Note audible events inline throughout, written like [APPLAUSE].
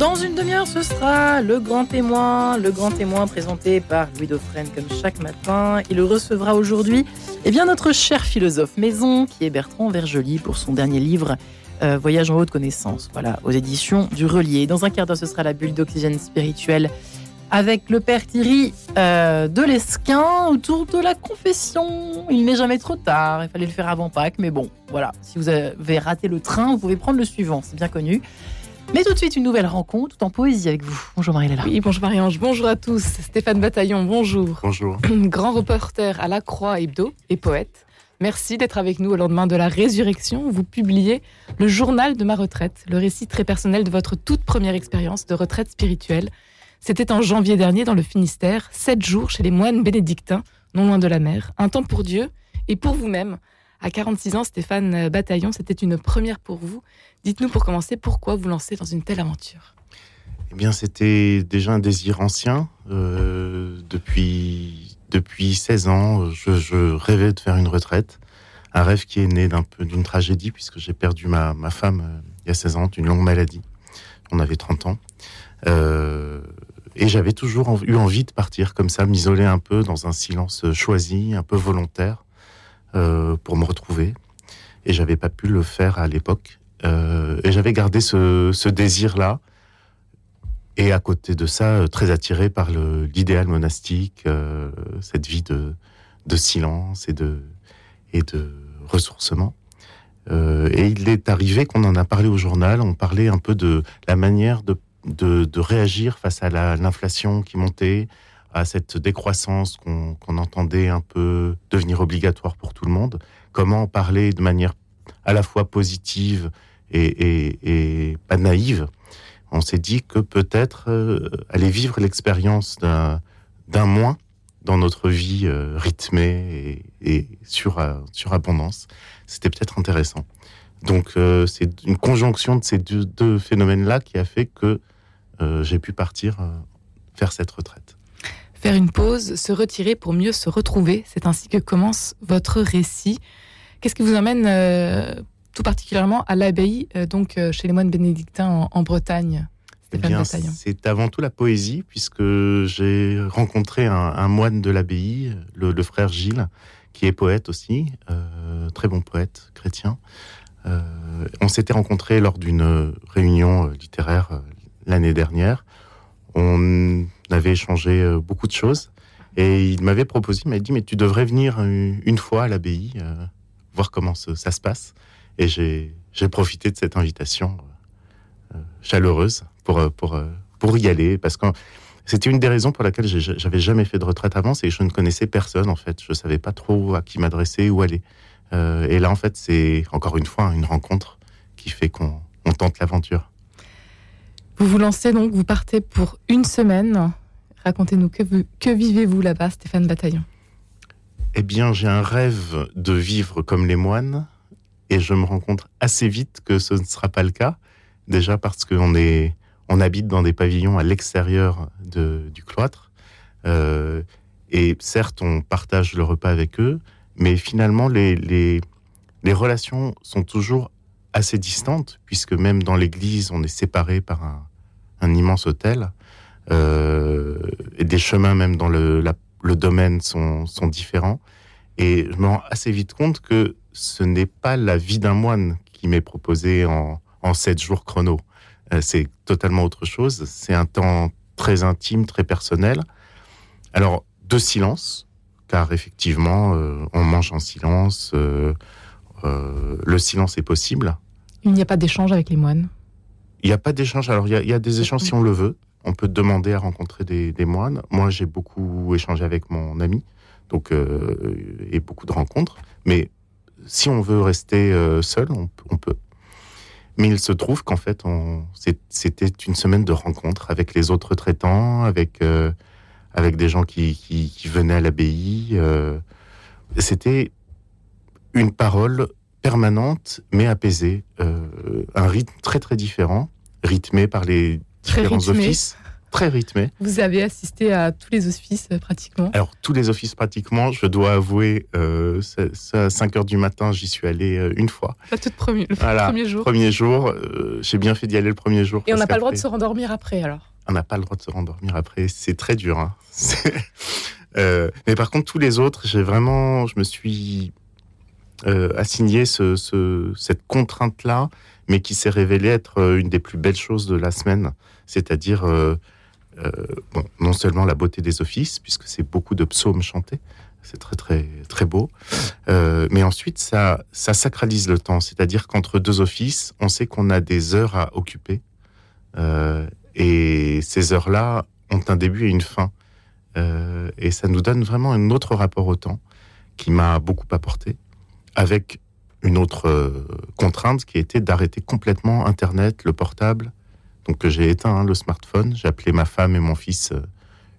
Dans une demi-heure, ce sera le grand témoin, le grand témoin présenté par Louis Dauphren comme chaque matin. Il recevra aujourd'hui eh bien, notre cher philosophe maison qui est Bertrand Vergely pour son dernier livre euh, Voyage en haute connaissance, voilà, aux éditions du Relier. Dans un quart d'heure, ce sera la bulle d'oxygène spirituel avec le père Thierry euh, de l'Esquin autour de la confession. Il n'est jamais trop tard, il fallait le faire avant Pâques, mais bon, voilà. Si vous avez raté le train, vous pouvez prendre le suivant, c'est bien connu. Mais tout de suite, une nouvelle rencontre, tout en poésie avec vous. Bonjour Marie-Léla. Oui, bonjour Marie-Ange, bonjour à tous. Stéphane Bataillon, bonjour. Bonjour. [CLEARS THROAT] Grand reporter à la Croix Hebdo et poète. Merci d'être avec nous au lendemain de la résurrection. Vous publiez le journal de ma retraite, le récit très personnel de votre toute première expérience de retraite spirituelle c'était en janvier dernier dans le Finistère, sept jours chez les moines bénédictins, non loin de la mer. Un temps pour Dieu et pour vous-même. À 46 ans, Stéphane Bataillon, c'était une première pour vous. Dites-nous pour commencer pourquoi vous lancez dans une telle aventure? Eh bien, c'était déjà un désir ancien. Euh, depuis, depuis 16 ans, je, rêvais de faire une retraite. Un rêve qui est né d'un peu d'une tragédie, puisque j'ai perdu ma, ma femme euh, il y a 16 ans, d'une longue maladie. On avait 30 ans. Euh, et j'avais toujours eu envie de partir comme ça, m'isoler un peu dans un silence choisi, un peu volontaire, euh, pour me retrouver. Et j'avais pas pu le faire à l'époque. Euh, et j'avais gardé ce, désir-là. Et à côté de ça, euh, très attiré par l'idéal monastique, cette vie de, silence et de ressourcement. et il est arrivé qu'on en a parlé au journal, on parlait un peu de la manière de de, réagir face à l'inflation qui montait, à cette décroissance qu'on entendait un peu devenir obligatoire pour tout le monde. Comment parler de manière à la fois positive et, pas naïve? On s'est dit que peut-être euh, aller vivre l'expérience d'un moins dans notre vie euh, rythmée et, sur, euh, surabondance, c'était peut-être intéressant. Donc c'est une conjonction de ces deux phénomènes-là qui a fait que euh, j'ai pu partir euh, faire cette retraite. Faire une pause, se retirer pour mieux se retrouver, c'est ainsi que commence votre récit. Qu'est-ce qui vous emmène euh, tout particulièrement à l'abbaye, donc chez les moines bénédictins en, Bretagne eh c'est avant tout la poésie, puisque j'ai rencontré un, moine de l'abbaye, le, frère Gilles, qui est poète aussi, très bon poète chrétien. on s'était rencontrés lors d'une réunion littéraire l'année dernière. On avait échangé euh, beaucoup de choses. Et il m'avait proposé, il m'a dit, mais tu devrais venir une fois à l'abbaye, euh, voir comment ça se passe. Et j'ai profité de cette invitation euh, chaleureuse pour, pour, pour y aller, parce que c'était une des raisons pour laquelle j'avais jamais fait de retraite avant, c'est que je ne connaissais personne, en fait. Je savais pas trop à qui m'adresser, où aller. et là, en fait, c'est encore une fois une rencontre qui fait qu'on tente l'aventure. Vous vous lancez donc, vous partez pour une semaine. Racontez-nous, que, vivez-vous là-bas, Stéphane Bataillon? Eh bien, j'ai un rêve de vivre comme les moines, et je me rends compte assez vite que ce ne sera pas le cas. Déjà parce qu'on est, on habite dans des pavillons à l'extérieur du cloître, euh, et certes, on partage le repas avec eux, mais finalement, les, les relations sont toujours assez distantes, puisque même dans l'église, on est séparé par un, un immense hôtel. Euh, et des chemins même dans le, domaine sont, différents. Et je me rends assez vite compte que ce n'est pas la vie d'un moine qui m'est proposée en, en sept jours chrono. Euh, c'est totalement autre chose. C'est un temps très intime, très personnel. Alors, de silence, car effectivement, euh, on mange en silence. le silence est possible. Il n'y a pas d'échange avec les moines? Il n'y a pas d'échange. Alors, il y, a, des échanges si on le veut. On peut demander à rencontrer des, moines. Moi, j'ai beaucoup échangé avec mon ami, donc euh, et beaucoup de rencontres. Mais si on veut rester euh, seul, on, peut. Mais il se trouve qu'en fait, c'était une semaine de rencontres avec les autres traitants, avec euh, avec des gens qui, qui venaient à l'abbaye. c'était une parole permanente mais apaisée, un rythme très très différent rythmé par les différents offices. très rythmé. Vous avez assisté à tous les offices euh, pratiquement Alors, tous les offices pratiquement, je dois avouer, euh, à 5 heures du matin, j'y suis allé euh, une fois. La toute première, le Voilà, premier jour. Premier jour, euh, j'ai bien fait d'y aller le premier jour. Et on n'a pas le droit de se rendormir après alors on n'a pas le droit de se rendormir après. C'est très dur. hein. [LAUGHS] Euh, mais par contre, tous les autres, j'ai vraiment, je me suis euh, assigné ce, ce- cette contrainte-là, mais qui s'est révélée être euh, une des plus belles choses de la semaine. C'est-à-dire, euh, euh, non seulement la beauté des offices, puisque c'est beaucoup de psaumes chantés, c'est très très très beau, euh, mais ensuite ça ça sacralise le temps. C'est-à-dire qu'entre deux offices, on sait qu'on a des heures à occuper. Euh, et ces heures-là ont un début et une fin. Euh, et ça nous donne vraiment un autre rapport au temps qui m'a beaucoup apporté, avec une autre euh, contrainte qui était d'arrêter complètement Internet, le portable. Donc que j'ai éteint hein, le smartphone. J'ai appelé ma femme et mon fils euh,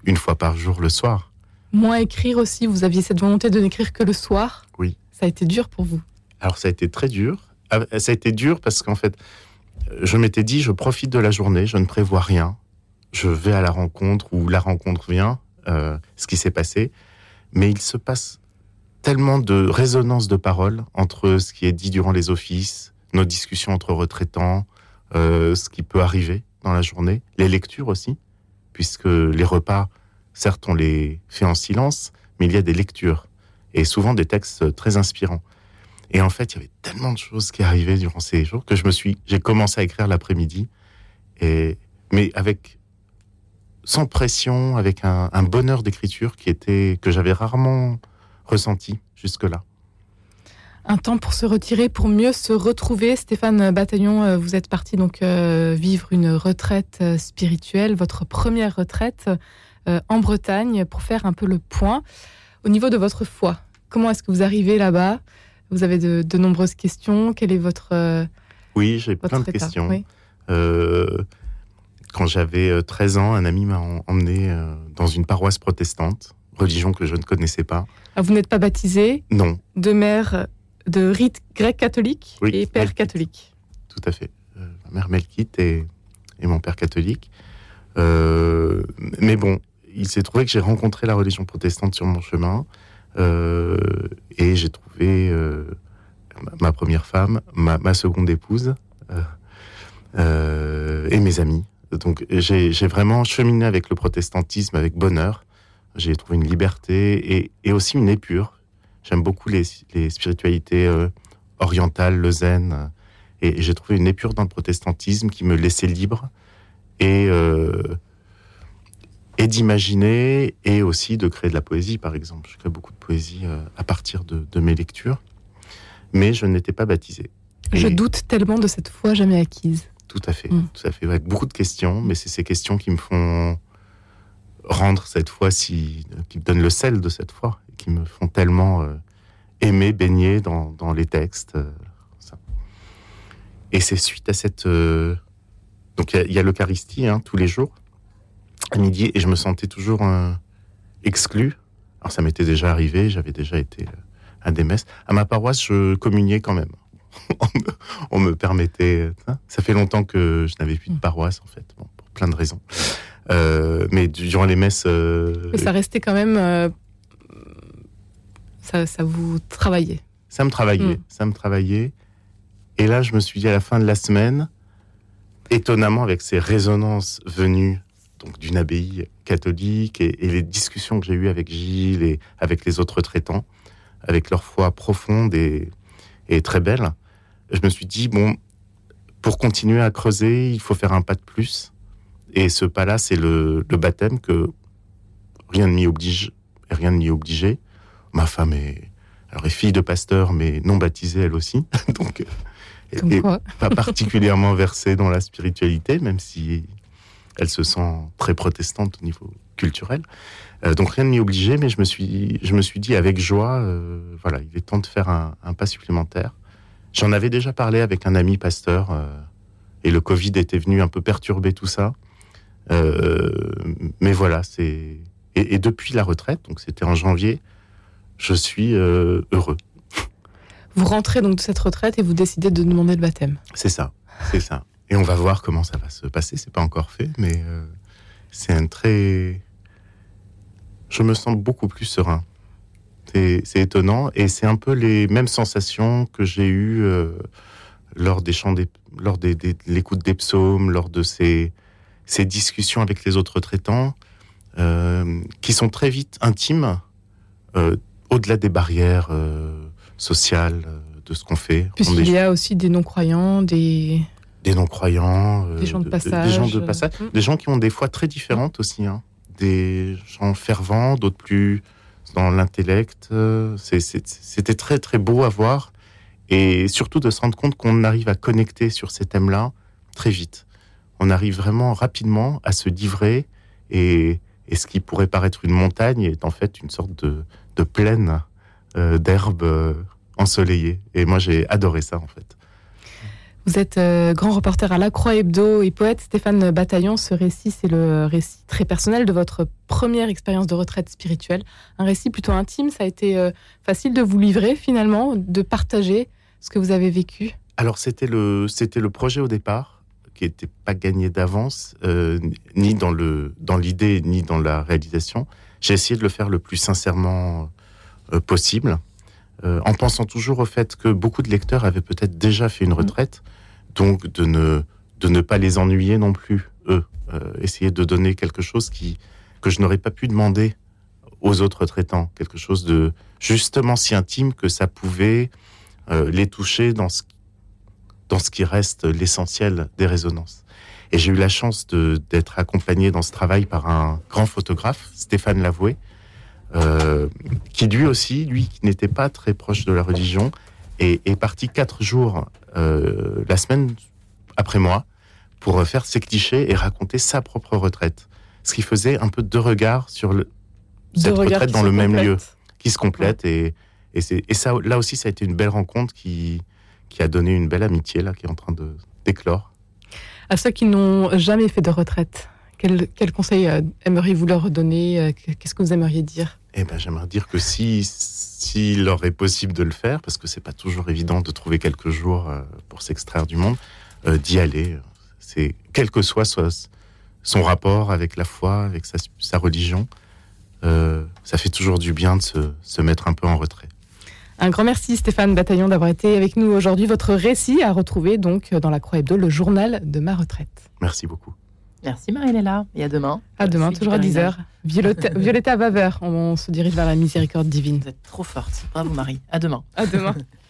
une fois par jour le soir. Moins écrire aussi, vous aviez cette volonté de n'écrire que le soir Oui. Ça a été dur pour vous? Alors ça a été très dur. Ah, Ça a été dur parce qu'en fait, je m'étais dit, je profite de la journée, je ne prévois rien. Je vais à la rencontre ou la rencontre vient, euh, ce qui s'est passé. Mais il se passe tellement de résonance de paroles entre ce qui est dit durant les offices, nos discussions entre retraitants, euh, ce qui peut arriver dans la journée, les lectures aussi, puisque les repas, certes, on les fait en silence, mais il y a des lectures et souvent des textes très inspirants. Et en fait, il y avait tellement de choses qui arrivaient durant ces jours que je me suis, j'ai commencé à écrire l'après-midi, et mais avec sans pression, avec un, un bonheur d'écriture qui était que j'avais rarement ressenti jusque-là. Un temps pour se retirer, pour mieux se retrouver. Stéphane Bataillon, euh, vous êtes parti donc euh, vivre une retraite euh, spirituelle, votre première retraite en Bretagne, pour faire un peu le point. Au niveau de votre foi, comment est-ce que vous arrivez là-bas? Vous avez de, de nombreuses questions. Quel est votre, Oui, j'ai plein de état? questions. Oui. Euh, quand j'avais euh, 13 ans, un ami m'a en- emmené dans une paroisse protestante, religion que je ne connaissais pas. Ah, Vous n'êtes pas baptisé Non, de mère de rite grec catholique Oui, et père Melkite. catholique. tout à fait. Euh, ma mère Melkite et, et mon père catholique. Euh, mais bon, il s'est trouvé que j'ai rencontré la religion protestante sur mon chemin euh, et j'ai trouvé euh, ma, première femme, ma, ma seconde épouse euh, euh, et mes amis. Donc j'ai vraiment cheminé avec le protestantisme avec bonheur. J'ai trouvé une liberté et, et aussi une épure. J'aime beaucoup les, les spiritualités euh, orientales, le zen. euh, et, et j'ai trouvé une épure dans le protestantisme qui me laissait libre et, euh, et d'imaginer et aussi de créer de la poésie, par exemple. Je crée beaucoup de poésie euh, à partir de, de mes lectures, mais je n'étais pas baptisé. Je doute tellement de cette foi jamais acquise. Tout à fait, Mm. tout à fait. Avec beaucoup de questions, mais c'est ces questions qui me font rendre cette foi qui me donnent le sel de cette foi, qui me font tellement euh, aimer, baigner dans, dans les textes. euh. Et c'est suite à cette. euh, donc il y a- l'Eucharistie hein, tous les jours, à midi, et je me sentais toujours exclu. Alors ça m'était déjà arrivé, j'avais déjà été à des messes. À ma paroisse, je communiais quand même. [LAUGHS] on, me, permettait. Ça fait longtemps que je n'avais plus de paroisse, en fait, pour plein de raisons. Euh, mais durant les messes. euh, Mais ça restait quand même. euh, ça, ça vous travaillait. Ça me travaillait, Mm. ça me travaillait. Et là, je me suis dit à la fin de la semaine, étonnamment avec ces résonances venues donc d'une abbaye catholique et, et les discussions que j'ai eues avec Gilles et avec les autres traitants, avec leur foi profonde et, et très belle, je me suis dit bon, pour continuer à creuser, il faut faire un pas de plus. Et ce pas-là, c'est le, le baptême que rien ne m'y oblige, rien ne m'y obligeait. Ma femme est alors, est fille de pasteur, mais non baptisée elle aussi. [LAUGHS] Donc, euh, elle Comme est quoi. pas particulièrement versée dans la spiritualité, même si elle se sent très protestante au niveau culturel. Euh, donc, rien ne m'y obligeait, mais je me suis, je me suis dit avec joie, euh, voilà, il est temps de faire un, un pas supplémentaire. J'en avais déjà parlé avec un ami pasteur, euh, et le Covid était venu un peu perturber tout ça. Euh, mais voilà, c'est. Et, et depuis la retraite, donc c'était en janvier, je suis euh, heureux. Vous rentrez donc de cette retraite et vous décidez de demander le baptême. C'est ça, c'est ça. Et on va voir comment ça va se passer. C'est pas encore fait, mais euh, c'est un très. Je me sens beaucoup plus serein. C'est étonnant et c'est un peu les mêmes sensations que j'ai eues euh, lors des chants des, lors des, l'écoute des psaumes, lors de ces, ces discussions avec les autres traitants, euh, qui sont très vite intimes, euh, au-delà des barrières sociales de ce qu'on fait. Puisqu'il y a aussi des non-croyants, des des non-croyants, des gens de passage, des gens de passage, mm. des gens qui ont des foi très différentes aussi, hein. des gens fervents, d'autres plus dans l'intellect. C'était très très beau à voir et surtout de se rendre compte qu'on arrive à connecter sur ces thèmes-là très vite. On arrive vraiment rapidement à se livrer et, et, ce qui pourrait paraître une montagne est en fait une sorte de, de plaine euh, d'herbe euh, ensoleillée. Et moi j'ai adoré ça en fait. Vous êtes euh, grand reporter à La Croix Hebdo et poète Stéphane Bataillon. Ce récit, c'est le récit très personnel de votre première expérience de retraite spirituelle. Un récit plutôt intime. Ça a été euh, facile de vous livrer finalement, de partager ce que vous avez vécu? Alors c'était le c'était le projet au départ qui n'était pas gagné d'avance, euh, ni dans le dans l'idée ni dans la réalisation. J'ai essayé de le faire le plus sincèrement possible. Euh, en pensant toujours au fait que beaucoup de lecteurs avaient peut-être déjà fait une mm. retraite, donc de ne, de ne pas les ennuyer non plus, eux. Euh, essayer de donner quelque chose qui, que je n'aurais pas pu demander aux autres traitants, quelque chose de justement si intime que ça pouvait euh, les toucher dans ce, dans ce qui reste l'essentiel des résonances. Et j'ai eu la chance d'être accompagné dans ce travail par un grand photographe, Stéphane Lavoué, euh, qui lui aussi, lui qui n'était pas très proche de la religion, est, est parti quatre jours euh, la semaine après moi pour faire ses clichés et raconter sa propre retraite. Ce qui faisait un peu deux regards sur le, cette retraite dans le même lieu, qui se complète. Et, et, et, ça, là aussi, ça a été une belle rencontre qui, qui a donné une belle amitié là, qui est en train de d'éclore. À ceux qui n'ont jamais fait de retraite, quel, quel conseil euh, aimeriez-vous leur donner Qu'est-ce que vous aimeriez dire? Eh ben, j'aimerais dire que si s'il leur est possible de le faire, parce que c'est pas toujours évident de trouver quelques jours euh, pour s'extraire du monde, euh, d'y aller. C'est quel que soit, son rapport avec la foi, avec sa, religion, euh, ça fait toujours du bien de se, se, mettre un peu en retrait. Un grand merci Stéphane Bataillon d'avoir été avec nous aujourd'hui. Votre récit à retrouver donc dans la Croix Hebdo, le journal de ma retraite. Merci beaucoup. Merci Marie-Léla. Et à demain. À demain, toujours à 10h. Violetta, Violetta Vaver, on se dirige vers la miséricorde divine. Vous êtes trop forte. Bravo Marie. À demain. À demain. [LAUGHS]